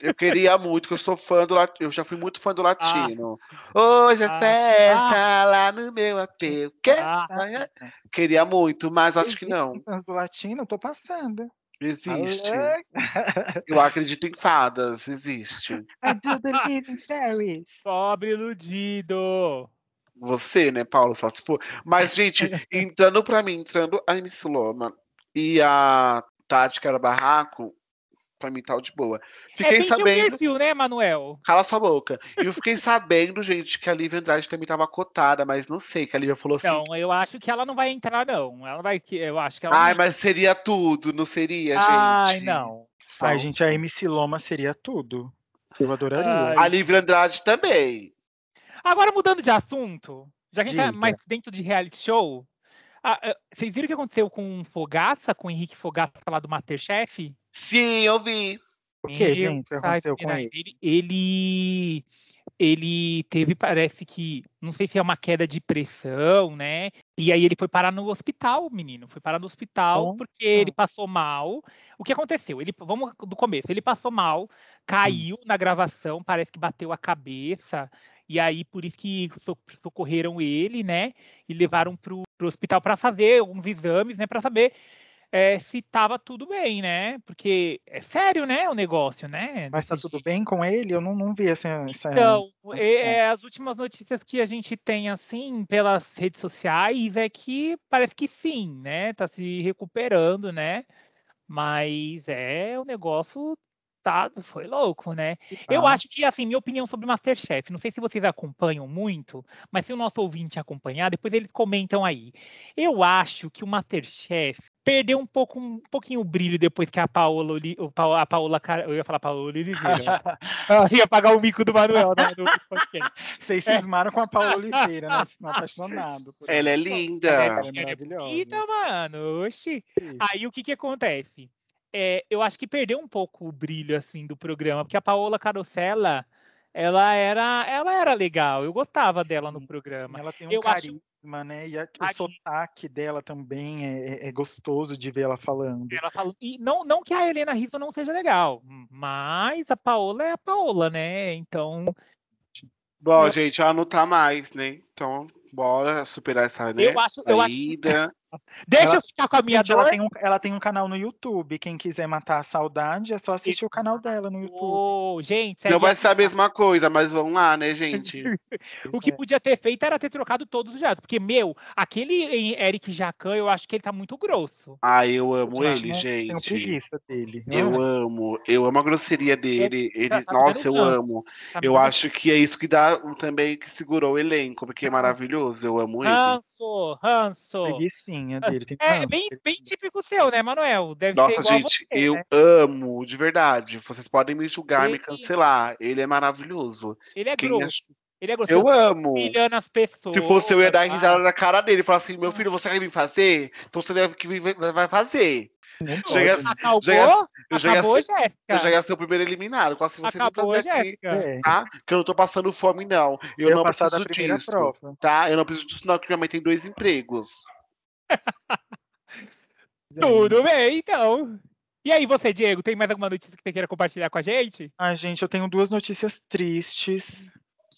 Eu queria muito, que eu sou fã do latino. Eu já fui muito fã do latino. Hoje é Ah, festa lá no meu AP. O quê? Ah, Queria muito, mas acho que não. Fãs do latino, tô passando. Existe. Eu acredito em fadas, existe. I do believe in fairies. Pobre iludido. Você, né, Paulo? Só se for. Mas, gente, entrando pra mim, entrando a MC Loma e a Tati, que era barraco, pra mim tá de boa. é Fiquei bem seu sabendo. perfil, né, Manuel? Cala sua boca. E eu fiquei sabendo, gente, que a Lívia Andrade também tava cotada, mas não sei, que a Lívia falou assim. Não, eu acho que ela não vai entrar, não. Ela vai. que- Eu acho que ela Ai, não... mas seria tudo, não seria, gente? Ai, não. Ai, gente, a MC Loma seria tudo. Eu adoraria. Ai. A Lívia Andrade também. Agora, mudando de assunto, já que a gente tá mais dentro de reality show, ah, ah, vocês viram o que aconteceu com o Fogaça, com o Henrique Fogaça lá do Masterchef? Sim, eu vi. O que, gente, aconteceu com menina, ele? ele? Ele teve, parece que, não sei se é uma queda de pressão, né? E aí ele foi parar no hospital, menino. Foi parar no hospital Nossa. porque ele passou mal. O que aconteceu? Ele, vamos do começo. Ele passou mal, caiu na gravação, parece que bateu a cabeça. E aí, por isso que so- socorreram ele, né? E levaram pro, pro hospital para fazer alguns exames, né? Para saber eh, se tava tudo bem, né? Porque é sério, né? O negócio, né? Mas tá tudo bem com ele? Eu não, não vi essa. essa Então, noção. é, é, as últimas notícias que a gente tem, assim, pelas redes sociais, é que parece que sim, né? Tá se recuperando, né? Mas é, o negócio tá, foi louco, né? Eu Tá. acho que, assim, minha opinião sobre Masterchef, não sei se vocês acompanham muito, mas se o nosso ouvinte acompanhar, depois eles comentam aí. Eu acho que o Masterchef perdeu um pouco, um pouquinho o brilho depois que a Paola, a Paola, eu ia falar Paola Oliveira. [LAUGHS] Ela ia pagar o mico do Manuel né, do podcast. [LAUGHS] Vocês É. cismaram com a Paola Oliveira, né? Não apaixonado. por Ela é linda. Ela é Ela é maravilhosa. bonita, mano. Oxi. Aí o que que acontece? É, eu acho que perdeu um pouco o brilho assim do programa, porque a Paola Carosella, ela era, ela era legal. Eu gostava dela no programa. sim, ela tem um Eu acho- carisma, né? E a- o sotaque dela também é, é- é gostoso de ver ela falando. Ela fala, e não, não que a Helena Rizzo não seja legal, mas a Paola é a Paola, né? Então, Bom, gente, ela não tá mais, né? Então, bora superar essa, né? eu acho, eu acho. Deixa Ela- eu ficar com a minha Gente, ela, dor. tem um, ela tem um canal no YouTube. Quem quiser matar a saudade é só assistir o canal dela no YouTube. Ô, gente, Não vai a- ser a mesma coisa, mas vamos lá, né, gente? [LAUGHS] O que é. podia ter feito era ter trocado todos os jatos. Porque, meu, aquele Eric Jacan, eu acho que ele tá muito grosso. Ah, eu amo Eu ele, tinha- Tenho gente. preguiça dele. Eu amo, eu amo a grosseria dele. Ele, tá me nossa, eu ranço. amo. Tá Eu acho que é isso que dá também que segurou o elenco, porque é maravilhoso. Eu amo ele. Ranço, ranço. Dele. Tem É ranço. bem, bem típico seu, né, Manuel? Deve ser Nossa, gente, você, eu né? amo, de verdade. Vocês podem me julgar, me Ele- cancelar. Ele é maravilhoso. Ele é quem grosso. Ele é grosso. Eu amo. Humilhando as pessoas. Se fosse eu, ia dar risada na cara dele. Falar assim, meu filho, você quer me fazer? Então você deve que vir- vai fazer. Chega assim, Acabou, já ia- eu já ia acabou, ser- Jéssica. Eu já ia ser o primeiro eliminado. Quase você não tá Acabou, aqui. É. tá? Que eu não tô passando fome, não. Eu Eu não preciso primeira disso. prova. Tá? Eu não preciso disso, não, porque minha mãe tem dois empregos. Tudo bem, então. E aí, você, Diego, tem mais alguma notícia que você queira compartilhar com a gente? Ai, gente, eu tenho duas notícias tristes,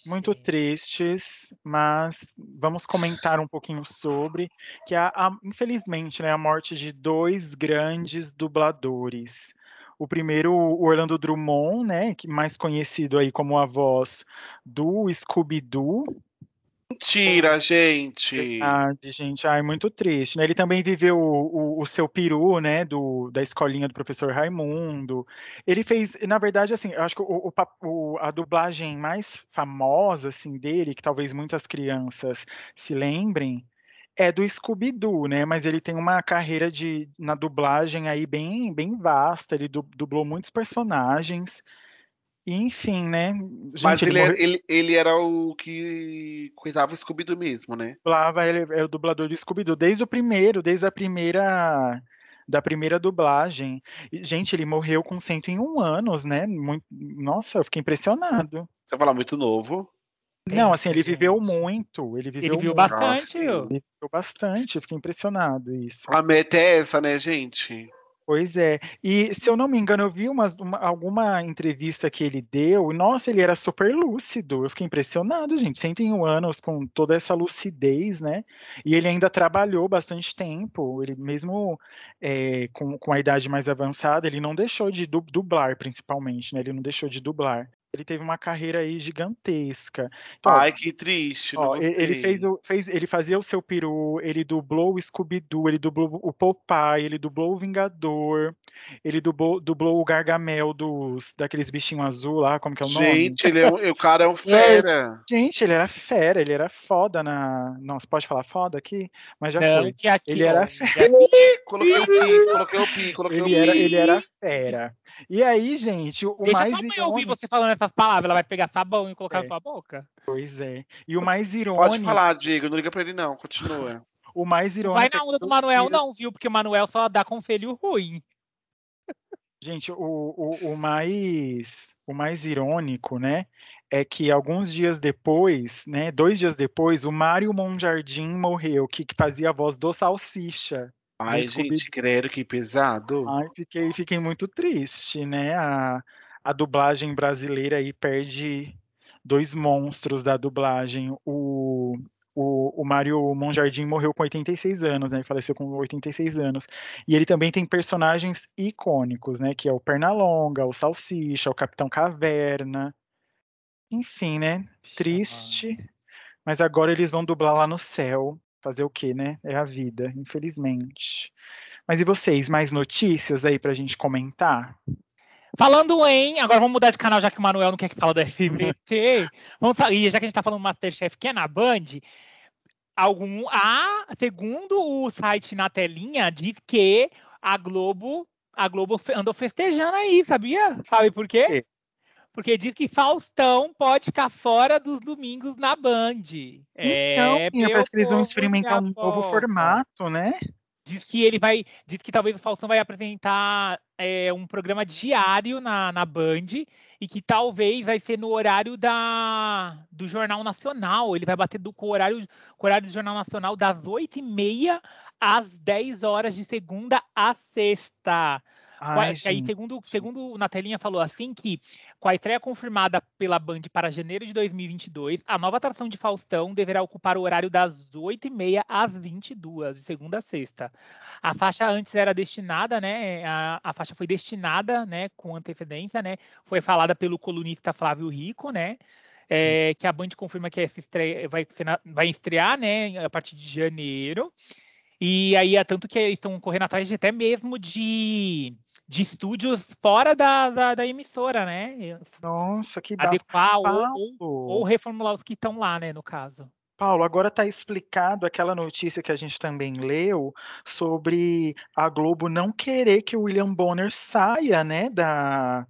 muito Sim. tristes, mas vamos comentar um pouquinho sobre, que é, a, a- infelizmente, né, a morte de dois grandes dubladores. O primeiro, o Orlando Drummond, né, que mais conhecido aí como a voz do Scooby-Doo, Mentira, gente. Verdade, gente. Ai, muito triste, né? Ele também viveu o, o, o seu peru, né? Do, da escolinha do professor Raimundo. Ele fez, na verdade, assim, eu acho que o, o a dublagem mais famosa, assim, dele, que talvez muitas crianças se lembrem, é do Scooby-Doo, né? Mas ele tem uma carreira de, na dublagem aí bem, bem vasta. Ele du- dublou muitos personagens. Enfim, né? Mas Gente, ele, ele, era, morreu- ele, ele era o que coisava o Scooby-Doo mesmo, né? dublava, ele é o dublador do Scooby-Doo desde o primeiro, desde a primeira da primeira dublagem. Gente, ele morreu com 101 anos, né? Muito, nossa, eu fiquei impressionado. Você fala muito novo. Não, assim, ele viveu muito, ele viveu Ele viu muito, bastante, Nossa, ele viveu bastante, eu fiquei impressionado isso. A meta é essa, né, gente? Pois é. E se eu não me engano, eu vi uma- alguma entrevista que ele deu, e nossa, ele era super lúcido. Eu fiquei impressionado, gente. 101 anos com toda essa lucidez, né? E ele ainda trabalhou bastante tempo. Ele mesmo é, com, com a idade mais avançada, ele não deixou de du- dublar, principalmente, né? Ele não deixou de dublar. Ele teve uma carreira aí gigantesca. Então, ó, Ai, que triste. Ó, ele fez, o, fez, ele fazia o seu peru, ele dublou o Scooby-Doo, ele dublou o Popeye, ele dublou o Vingador, ele dublou, dublou o Gargamel dos, daqueles bichinhos azul lá, como que é o nome? Gente, ele é um, o cara é um [LAUGHS] fera. Gente, ele era fera, ele era foda na... Não, você pode falar foda aqui? Mas já Não, foi. que aqui, Ele era- ó, [LAUGHS] aqui- Coloquei o pi, coloquei o pi, coloquei o Ele pi. era, ele era fera. E aí, gente, o, o Deixa mais sua mãe ouvir você falando essas palavras, ela vai pegar sabão e colocar É. na sua boca. Pois é. E o mais Pode irônico... falar, Diego. Não liga pra ele, não. Continua. O mais Não irônico... vai é na que onda do Manuel, tiro- não, viu? Porque o Manuel só dá conselho ruim. Gente, o, o, o mais o mais irônico, né, é que alguns dias depois, né, dois dias depois, o Mário Monjardim morreu, que, que fazia a voz do Salsicha. Ai, gente, credo, que pesado. Ai, fiquei, fiquei muito triste, né? A, a dublagem brasileira aí perde dois monstros da dublagem. O, o, o Mário Monjardim morreu com 86 anos, né? Ele faleceu com 86 anos. E ele também tem personagens icônicos, né? Que é o Pernalonga, o Salsicha, o Capitão Caverna. Enfim, né? Triste. Mas agora eles vão dublar lá no céu. Fazer o quê, né? É a vida, infelizmente. Mas e vocês, mais notícias aí pra gente comentar? Falando em. Agora vamos mudar de canal, já que o Manuel não quer que fale do SBT. vamos e já que a gente tá falando do Masterchef, que é na Band, algum. A, segundo o site na telinha, diz que a Globo. A Globo andou festejando aí, sabia? Sabe por quê? quê? Porque diz que Faustão pode ficar fora dos domingos na Band. Então, é, parece que eles vão experimentar um novo formato, né? Diz que ele vai. Diz que talvez o Faustão vai apresentar é, um programa diário na, na Band e que talvez vai ser no horário da, do Jornal Nacional. Ele vai bater do, com, o horário, com o horário do Jornal Nacional das 8h30 às 10 horas de segunda a sexta. A- Ai, aí, segundo, segundo na telinha falou assim que, com a estreia confirmada pela Band para janeiro de 2022, a nova atração de Faustão deverá ocupar o horário das 8h30 às 22 de segunda a sexta. A faixa antes era destinada, né? A, a faixa foi destinada, né, com antecedência, né? Foi falada pelo colunista Flávio Rico, né? é, que a Band confirma que essa estreia vai, vai estrear, né, a partir de janeiro. E aí é tanto que estão correndo atrás de até mesmo de, de estúdios fora da, da, da emissora, né? Nossa, que. Adequar ou, ou, ou reformular os que estão lá, né, no caso. Paulo, agora está explicado aquela notícia que a gente também leu sobre a Globo não querer que o William Bonner saia, né, da,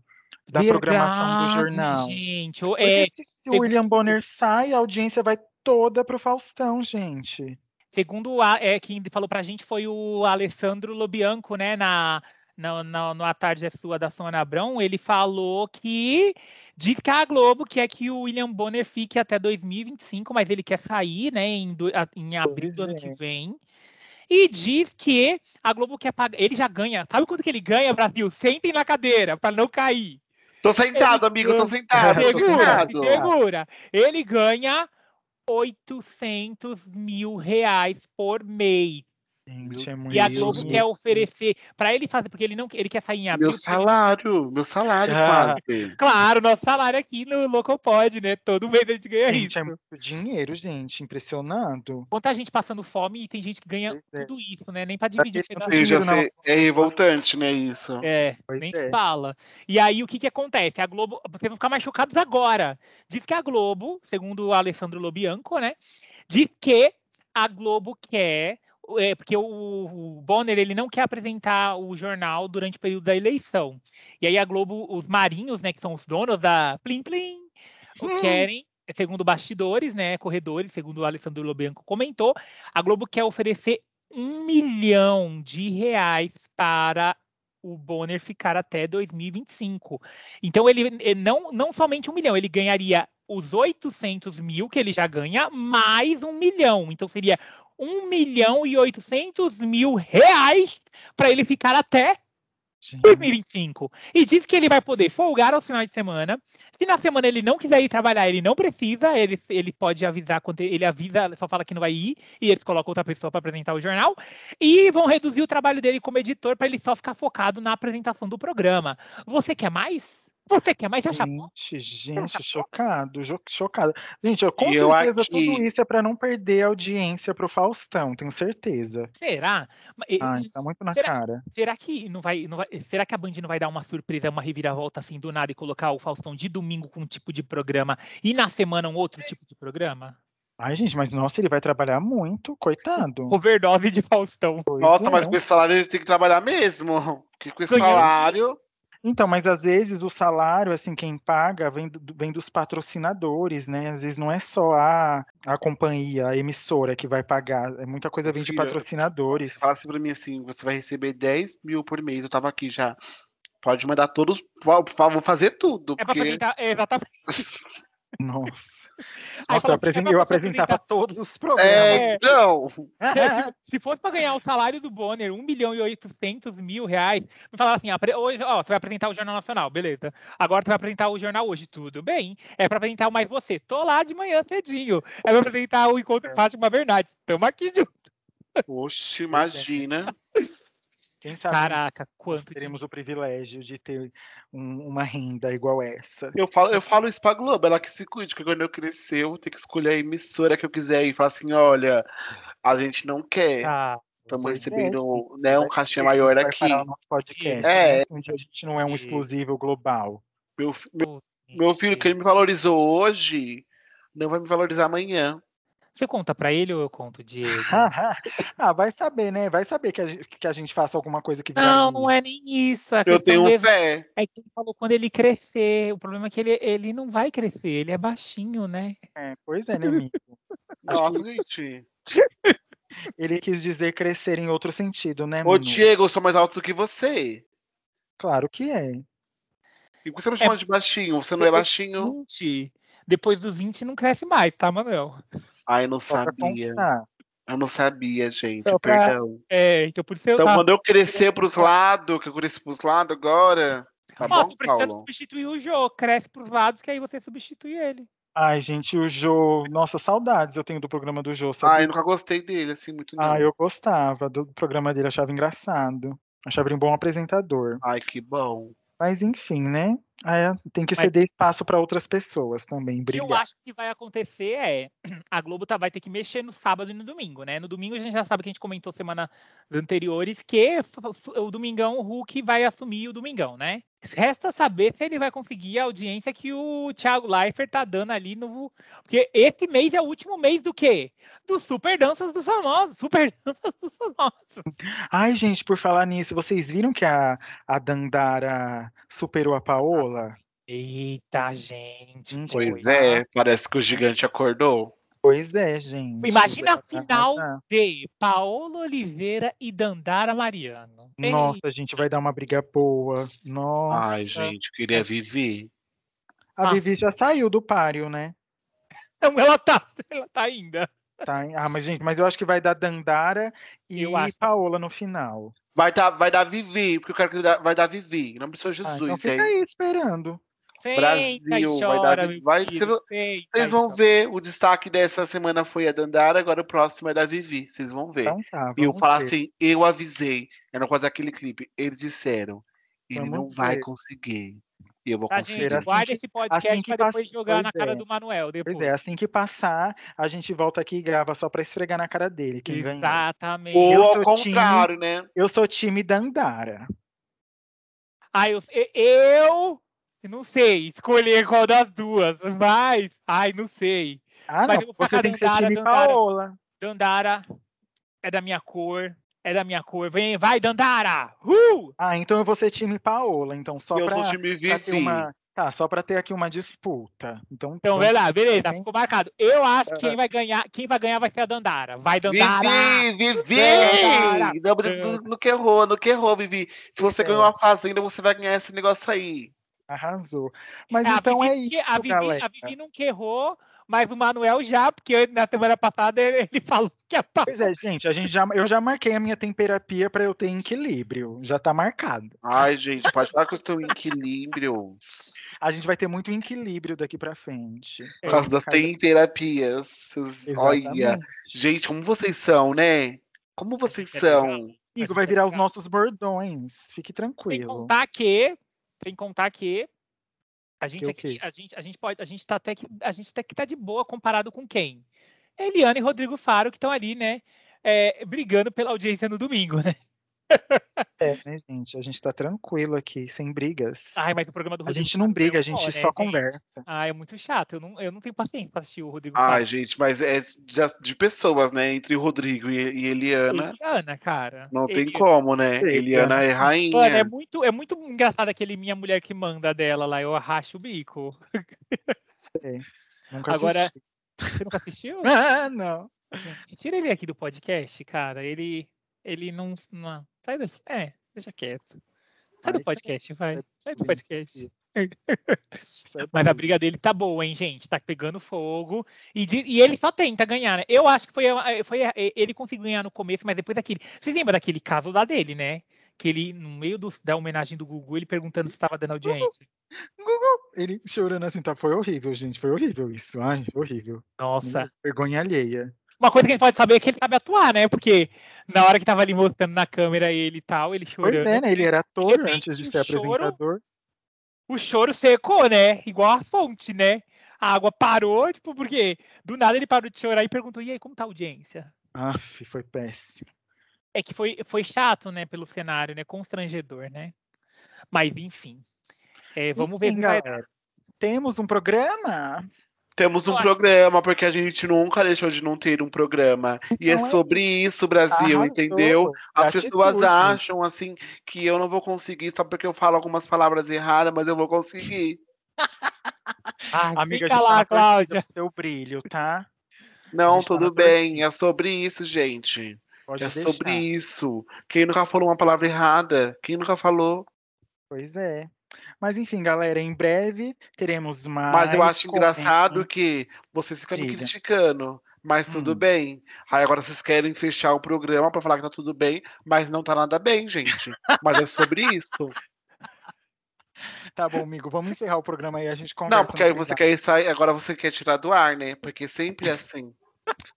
da programação do Verdade, jornal. gente. É, se o William Bonner sai, a audiência vai toda pro Faustão, gente. Segundo a, é, quem falou pra gente foi o Alessandro Lobianco, né, na, na, na, no A Tarde é Sua da Sônia Abrão, ele falou que diz que a Globo quer que o William Bonner fique até 2025, mas ele quer sair, né, em, do- a- em abril do ano é. que vem. E diz que a Globo quer pagar. Ele já ganha. Sabe quanto que ele ganha, Brasil? Sentem na cadeira para não cair. Tô sentado, amigo, tô sentado. tô Segura, sentado. segura. Ele ganha 800 mil reais por mês. Gente, é muito E a Globo dinheiro. quer oferecer para ele fazer, porque ele não ele quer sair em abril. Meu porque ele- salário, meu salário Ah. quase. Claro, nosso salário aqui no Locopod, né? Todo mês a gente ganha Gente, isso. é muito dinheiro, gente, impressionado. Quanta gente passando fome e tem gente que ganha é. tudo isso, né? Nem para dividir um dinheiro Seja, não. se- é revoltante, né, isso? É, Pois nem é. fala. E aí, o que que acontece? A Globo, vocês vão ficar mais chocados agora. Diz que a Globo, segundo o Alessandro Lobianco, né? Diz que a Globo quer é, porque o, o Bonner ele não quer apresentar o jornal durante o período da eleição. E aí a Globo, os marinhos, né, que são os donos da Plim Plim, Hum. querem, segundo bastidores, né, corredores, segundo o Alessandro Lobianco comentou, a Globo quer oferecer um milhão de reais para o Bonner ficar até 2025. Então ele, ele não, não somente um milhão, ele ganharia os 800 mil que ele já ganha, mais um milhão. Então seria um milhão e 800 mil reais para ele ficar até Gente, 2025. E diz que ele vai poder folgar aos finais de semana. Se na semana ele não quiser ir trabalhar, ele não precisa, ele, ele pode avisar quando ele avisa, só fala que não vai ir, e eles colocam outra pessoa para apresentar o jornal. E vão reduzir o trabalho dele como editor para ele só ficar focado na apresentação do programa. Você quer mais? Você quer mais? Você acha bom? Gente, gente, chocado, chocado. Gente, eu, com eu certeza aqui- tudo isso é para não perder a audiência pro Faustão, tenho certeza. Será? E- tá muito na será- cara. Será que não vai, não vai- Será que a Band não vai dar uma surpresa, uma reviravolta assim do nada e colocar o Faustão de domingo com um tipo de programa e na semana um outro tipo de programa? Ai, gente, mas nossa, ele vai trabalhar muito, coitado. [LAUGHS] Overdose de Faustão. Pois Nossa, mas é. com esse salário ele tem que trabalhar mesmo. [LAUGHS] Porque com esse Ganhando salário. Então, mas às vezes o salário, assim, quem paga vem, do- vem dos patrocinadores, né? Às vezes não é só a, a companhia, a emissora que vai pagar, é muita coisa vem de Filha, patrocinadores. Fala assim pra mim assim: você vai receber 10 mil por mês. Eu tava aqui já. Pode mandar todos. Vou vou fazer tudo. É pra Porque apresentar. É, exatamente. [LAUGHS] Nossa. Aí Nossa, eu, assim, é apresen- pra eu apresentava todos os programas. É, então. Se- Se fosse para ganhar o salário do Bonner, 1 milhão e 800 mil reais, me falar assim, apre- hoje, ó, você vai apresentar o Jornal Nacional, beleza. Agora você vai apresentar o Jornal Hoje, tudo bem. É para apresentar o Mais Você, tô lá de manhã cedinho. É para apresentar o Encontro Fátima Bernardes, tamo aqui junto. Oxe, imagina. [LAUGHS] Quem sabe Caraca, quanto teremos de... o privilégio de ter um- uma renda igual essa. Eu falo, eu falo isso pra Globo, ela que se cuide, que quando eu crescer, eu vou ter que escolher a emissora que eu quiser e falar assim: olha, a gente não quer. Ah, Estamos é, recebendo né, um cachê maior aqui. podcast, É. né? A gente não é um exclusivo global. Meu, meu, meu filho, que ele me valorizou hoje, não vai me valorizar amanhã. Você conta pra ele ou eu conto, Diego? [LAUGHS] ah, vai saber, né? Vai saber que a, gente- que a gente faça alguma coisa que Não, não é nem isso. A Eu tenho mesmo fé. é que ele falou quando ele crescer. O problema é que ele, ele não vai crescer, ele é baixinho, né? É, pois é, né, amigo? [LAUGHS] Nossa, gente. [LAUGHS] Ele quis dizer crescer em outro sentido, né, Ô, Manu? Diego, eu sou mais alto do que você. Claro que é. E por que você me chama de baixinho? Você não é baixinho? 20. Depois dos 20 não cresce mais, tá, Manuel? Ai, eu não Só pra sabia. Eu não sabia, gente. Pra- Perdão. É, então por isso eu Então, tava... quando eu crescer pros lados, que eu cresci pros lados agora, tá Ó, bom, tô precisando Paulo? substituir o Jô. Cresce pros lados, que aí você substitui ele. Ai, gente, o Jô. Nossa, saudades eu tenho do programa do Jô, Ai, sabe? eu nunca gostei dele, assim, muito não. Ah, eu gostava do programa dele, achava engraçado. Achava ele um bom apresentador. Ai, que bom. Mas enfim, né? Ah, é, tem que Mas- ceder espaço para outras pessoas também, O que eu brilhar. acho que vai acontecer é [CLEARS THROAT] a Globo tá, vai ter que mexer no sábado e no domingo, né? No domingo a gente já sabe que a gente comentou semanas anteriores que o Domingão, o Hulk vai assumir o Domingão, né? Resta saber se ele vai conseguir a audiência que o Thiago Leifert tá dando ali no. Porque esse mês é o último mês do quê? Do Super Danças dos Famosos. Super [LAUGHS] Danças dos Famosos. Ai, gente, por falar nisso, vocês viram que a, a Dandara superou a Paola? Eita, gente. Pois é, parece que o gigante acordou. Pois é, gente. Imagina a final arrasar. de Paola Oliveira e Dandara Mariano. Nossa, a gente vai dar uma briga boa. Nossa. Ai, gente, queria viver. A Ah. Vivi já saiu do páreo, né? Não, ela tá, [LAUGHS] ela tá ainda. Tá, ah, mas gente, mas eu acho que vai dar Dandara e Eu acho. Paola no final. Vai dar, vai dar Vivi, porque eu quero que dá- vai dar Vivi. Em nome do Senhor Ah, Jesus, então fica hein? aí esperando. Senta Brasil, e vai chora, dar- vai filho, Vocês e vão chora. ver, o destaque dessa semana foi a Dandara, agora o próximo é da Vivi. Vocês vão ver. Então tá, e eu vamos falar ver. assim, eu avisei. Não fazer aquele clipe. Eles disseram, ele Vamos não vai ver. conseguir. E eu vou Tá, conseguir. gente, assim guarda que- esse podcast assim pra depois passa- jogar pois na cara é. do Manuel. Depois. Pois é, assim que passar, a gente volta aqui e grava só pra esfregar na cara dele. Quem. Exatamente. Ou Eu ao sou time- contrário, né? Eu sou time Dandara. Ai, eu, eu não sei escolher qual das duas, mas. Ai, não sei. Ah, Mas não, eu vou ficar Dandara, Dandara. Paola. Dandara. é da minha cor, é da minha cor. Vem, vai, Dandara! Uh! Ah, então eu vou ser time Paola, então só eu pra, time pra ter uma. Tá, só pra ter aqui uma disputa. Então, Então, vamos- vai lá, beleza, ficou marcado. Eu acho que quem vai ganhar, quem vai ganhar vai ser a Dandara. Vai, Dandara! Vivi, Vivi! Dandara! Não, no, no que errou, no que errou, Vivi. Se você É. ganhou uma fazenda, você vai ganhar esse negócio aí. Arrasou. Mas É, a então Vivi é que- isso, a Vivi, galera. a Vivi nunca errou, mas o Manuel já, porque na semana passada ele, ele falou que é pau. Pois é, gente, a gente já, eu já marquei a minha temperapia pra eu ter equilíbrio. Já tá marcado. Ai, gente, pode falar que eu estou em equilíbrio. A gente vai ter muito equilíbrio daqui pra frente. Por causa das Cada- terapias. Olha, gente, como vocês são, né? Como vocês É são? Amigo, vai virar os nossos bordões. Fique Sem tranquilo. contar que, sem contar que a gente aqui, quê? a gente, a gente pode, a gente tá até que a gente até que tá de boa comparado com quem? Eliana e Rodrigo Faro que estão ali, né? é, brigando pela audiência no domingo, [LAUGHS] né? É, [LAUGHS] né, gente? A gente tá tranquilo aqui, sem brigas. Ai, mas o programa do a Rodrigo gente não é briga, a gente só né, conversa. Ah, é muito chato. Eu não, eu não tenho paciência pra assistir o Rodrigo Ai, gente, mas é de, de pessoas, né? Entre o Rodrigo e, e Eliana. Eliana, cara. Não tem Eli- como, né? Sei, Eliana é Eliana. rainha. Mano, é muito, é muito engraçado aquele minha mulher que manda dela lá, eu racho o bico. Nunca Agora- assisti. Você nunca assistiu? [LAUGHS] Ah, não. Gente, tira ele aqui do podcast, cara. Ele, ele não, não. Sai daqui. É, deixa quieto. Sai do podcast, vai. Sai do podcast. [LAUGHS] Mas a briga dele tá boa, hein, gente? Tá pegando fogo. E, de- e ele só tenta ganhar, né? Eu acho que foi, a- foi a- ele conseguiu ganhar no começo, mas depois daquele. Vocês lembram daquele caso lá dele, né? Que ele, no meio do- da homenagem do Gugu, ele perguntando se estava dando audiência. Gugu. Ele chorando assim, tá? Foi horrível, gente. Foi horrível isso. Ai, horrível. Nossa. Vergonha alheia. Uma coisa que a gente pode saber é que ele sabe atuar, né? Porque na hora que tava ali mostrando na câmera ele e tal, ele Pois chorando. é, né? Ele era ator antes de ser choro- apresentador. o choro secou, né? Igual a fonte, né? A água parou, tipo, porque do nada ele parou de chorar e perguntou: e aí, como tá a audiência? Aff, foi péssimo. É que foi, foi chato, né, pelo cenário, né? Constrangedor, né? Mas, enfim. É, vamos ver Enfim, se vai dar. Temos um programa? Temos um Eu acho- programa, porque a gente nunca deixou de não ter um programa. E é Então é sobre isso, Brasil, Arrasou. entendeu? As pessoas Gratitude. acham assim que eu não vou conseguir só porque eu falo algumas palavras erradas, mas eu vou conseguir. [LAUGHS] Ai, Amiga, a fica tá lá, torcida Cláudia. seu brilho, tá? Não, tá tudo bem, torcida. é sobre isso, gente. Pode é deixar. sobre isso. Quem nunca falou uma palavra errada? Quem nunca falou? Pois é. Mas enfim, galera, em breve teremos mais. Mas eu acho engraçado que vocês ficam Diga. criticando. Mas tudo Hum. bem. Aí agora vocês querem fechar o programa pra falar que tá tudo bem, mas não tá nada bem, gente. Mas é sobre isso. [LAUGHS] Tá bom, amigo, vamos encerrar o programa aí, a gente conversa. Não, porque aí você quer sair, agora você quer tirar do ar, né? Porque sempre é assim.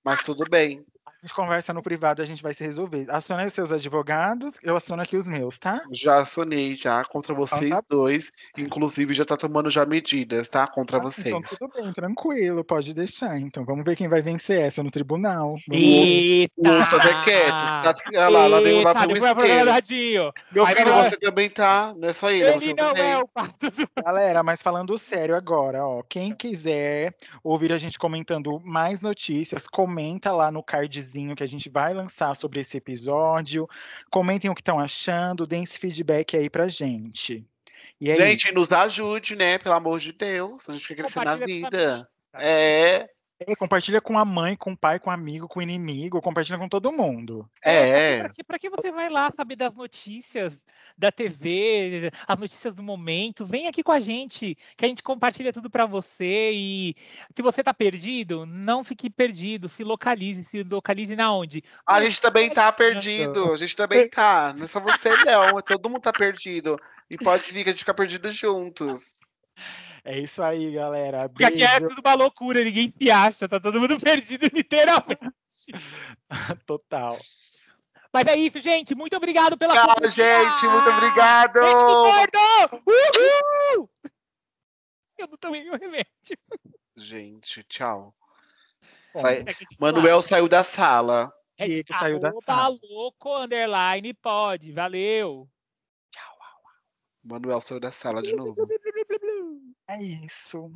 Mas tudo bem. A gente conversa no privado, a gente vai se resolver. Aciona aí os seus advogados, eu aciono aqui os meus, tá? Já sonei já contra vocês tá. dois. Inclusive, já tá tomando já medidas, tá? Contra Ah, vocês. Então tudo bem, tranquilo, pode deixar. Então vamos ver quem vai vencer essa no tribunal. Eita! O outro é quieto. Tá, olha lá, lá vem, lá o vai pro. Meu Aí filho, vai- você também tá. Não é só ele. Ele não também. é o pato do... Galera, mas falando sério agora, ó, quem quiser ouvir a gente comentando mais notícias, comenta lá no que a gente vai lançar sobre esse episódio. Comentem o que estão achando, deem esse feedback aí pra gente. E é Gente, nos ajude, né? Pelo amor de Deus. A gente quer crescer na vida. É, É, compartilha com a mãe, com o pai, com o amigo, com o inimigo, compartilha com todo mundo. é. Pra que, pra que você vai lá saber das notícias da TV, as notícias do momento? Vem aqui com a gente, que a gente compartilha tudo pra você. E se você tá perdido, não fique perdido, se localize. Se localize na onde? A No gente também tá perdido. A gente também tá. Não é só você, não. Todo mundo tá perdido. E pode vir que a gente fica perdido juntos. É isso aí, galera. Porque aqui é tudo uma loucura, ninguém se acha, tá todo mundo [LAUGHS] perdido, literalmente. [LAUGHS] Total. Mas é isso, gente. Muito obrigado pela Tchau, companhia. gente. Muito obrigado. Beijo do gordo! Uhul! Eu não tomei meu remédio. Gente, tchau. Bom, Vai. É Manuel saiu da sala. É saiu da sala. louco, underline, pode. Valeu. Manuel saiu da sala de novo. É isso.